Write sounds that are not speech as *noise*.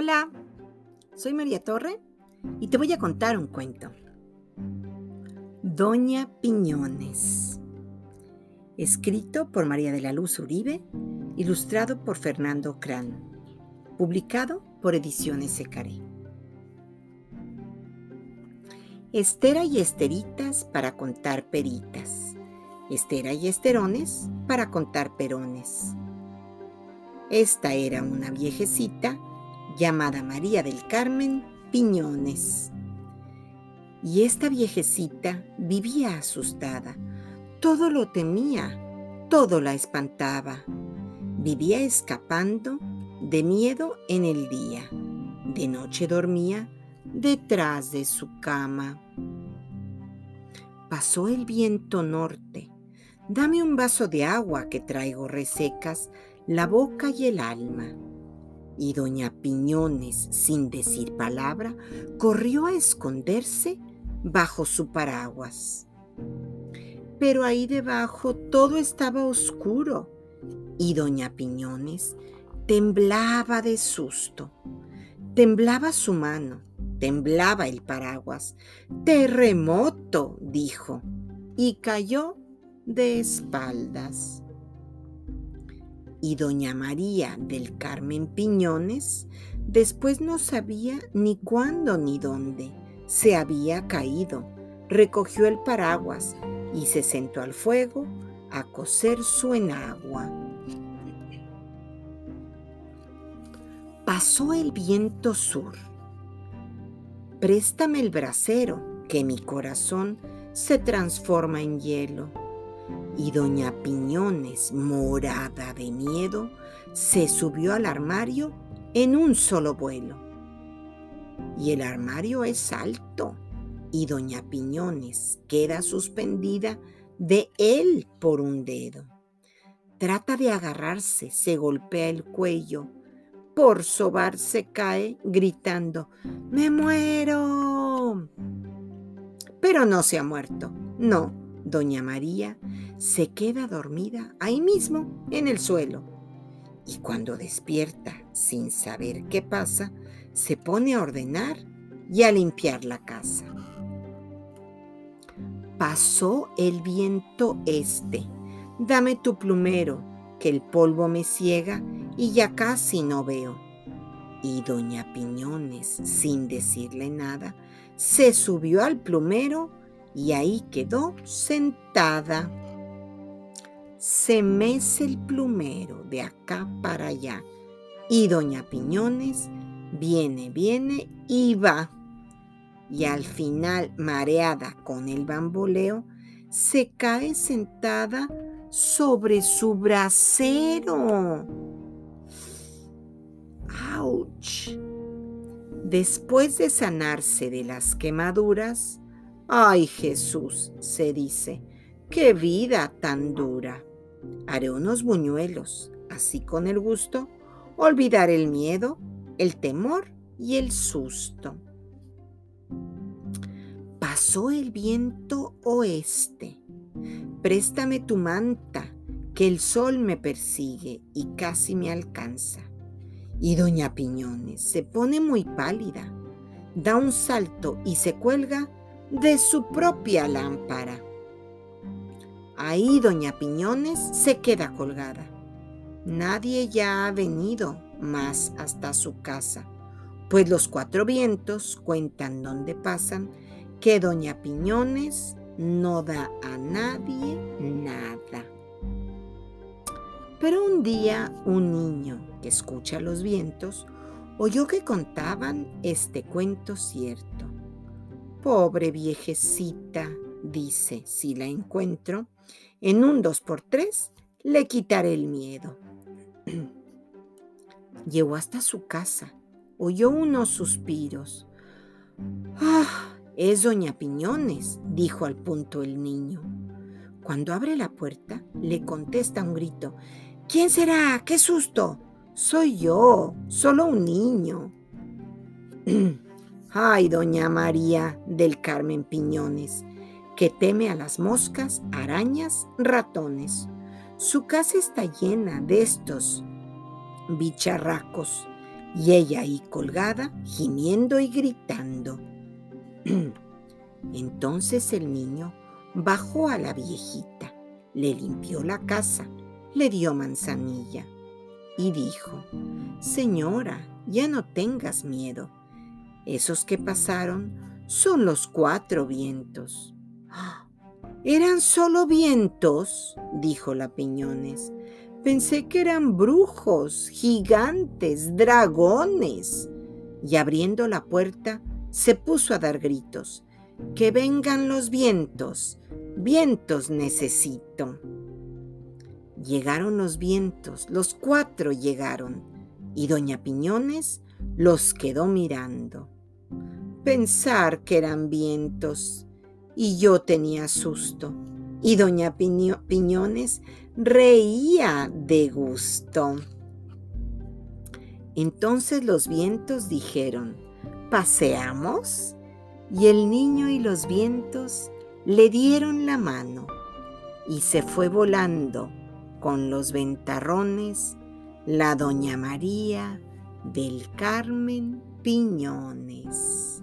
Hola, soy María Torre y te voy a contar un cuento. Doña Piñones. Escrito por María de la Luz Uribe, ilustrado por Fernando Cran. Publicado por Ediciones Secaré. Estera y esteritas para contar peritas. Estera y esterones para contar perones. Esta era una viejecita llamada María del Carmen Piñones. Y esta viejecita vivía asustada. Todo lo temía, todo la espantaba. Vivía escapando de miedo en el día. De noche dormía detrás de su cama. Pasó el viento norte. Dame un vaso de agua que traigo resecas la boca y el alma. Y doña Piñones, sin decir palabra, corrió a esconderse bajo su paraguas. Pero ahí debajo todo estaba oscuro y doña Piñones temblaba de susto. Temblaba su mano, temblaba el paraguas. Terremoto, dijo, y cayó de espaldas. Y doña María del Carmen Piñones después no sabía ni cuándo ni dónde se había caído. Recogió el paraguas y se sentó al fuego a cocer su enagua. Pasó el viento sur. Préstame el brasero, que mi corazón se transforma en hielo. Y doña Piñones, morada de miedo, se subió al armario en un solo vuelo. Y el armario es alto, y doña Piñones queda suspendida de él por un dedo. Trata de agarrarse, se golpea el cuello, por sobarse cae gritando, ¡Me muero! Pero no se ha muerto. No, doña María se queda dormida ahí mismo, en el suelo. Y cuando despierta, sin saber qué pasa, se pone a ordenar y a limpiar la casa. Pasó el viento este. Dame tu plumero, que el polvo me ciega y ya casi no veo. Y doña Piñones, sin decirle nada, se subió al plumero y ahí quedó sentada. Se mece el plumero de acá para allá y doña Piñones viene, viene y va. Y al final, mareada con el bamboleo, se cae sentada sobre su brasero. ¡Auch! Después de sanarse de las quemaduras, ¡ay Jesús! se dice, ¡qué vida tan dura! Haré unos buñuelos, así con el gusto, olvidar el miedo, el temor y el susto. Pasó el viento oeste Préstame tu manta, que el sol me persigue y casi me alcanza. Y doña Piñones se pone muy pálida, da un salto y se cuelga de su propia lámpara. Ahí doña Piñones se queda colgada. Nadie ya ha venido más hasta su casa, pues los cuatro vientos cuentan donde pasan que doña Piñones no da a nadie nada. Pero un día un niño que escucha los vientos oyó que contaban este cuento cierto. Pobre viejecita, dice, si la encuentro, en un dos por tres le quitaré el miedo. *clears throat* Llegó hasta su casa, oyó unos suspiros. ¡Ah! Es doña Piñones, dijo al punto el niño. Cuando abre la puerta, le contesta un grito. ¿Quién será? ¡Qué susto! Soy yo, solo un niño. *clears throat* Ay, doña María del Carmen Piñones, que teme a las moscas, arañas, ratones. Su casa está llena de estos bicharracos. y ella ahí colgada, gimiendo y gritando. *clears throat* Entonces el niño bajó a la viejita, le limpió la casa, le dio manzanilla y dijo, Señora, ya no tengas miedo. Esos que pasaron son los cuatro vientos. ¿Eran solo vientos? dijo la Piñones. Pensé que eran brujos, gigantes, dragones. Y abriendo la puerta, se puso a dar gritos. Que vengan los vientos, vientos necesito. Llegaron los vientos, los cuatro llegaron, y doña Piñones los quedó mirando. Pensar que eran vientos, y yo tenía susto, y doña Piñones reía de gusto. Entonces los vientos dijeron, ¿paseamos? Y el niño y los vientos le dieron la mano y se fue volando con los ventarrones la doña María del Carmen Piñones.